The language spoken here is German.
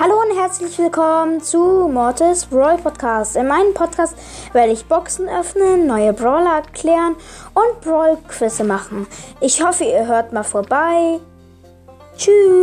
Hallo und herzlich willkommen zu Mortis Brawl Podcast. In meinem Podcast werde ich Boxen öffnen, neue Brawler erklären und Brawl Quizze machen. Ich hoffe, ihr hört mal vorbei. Tschüss.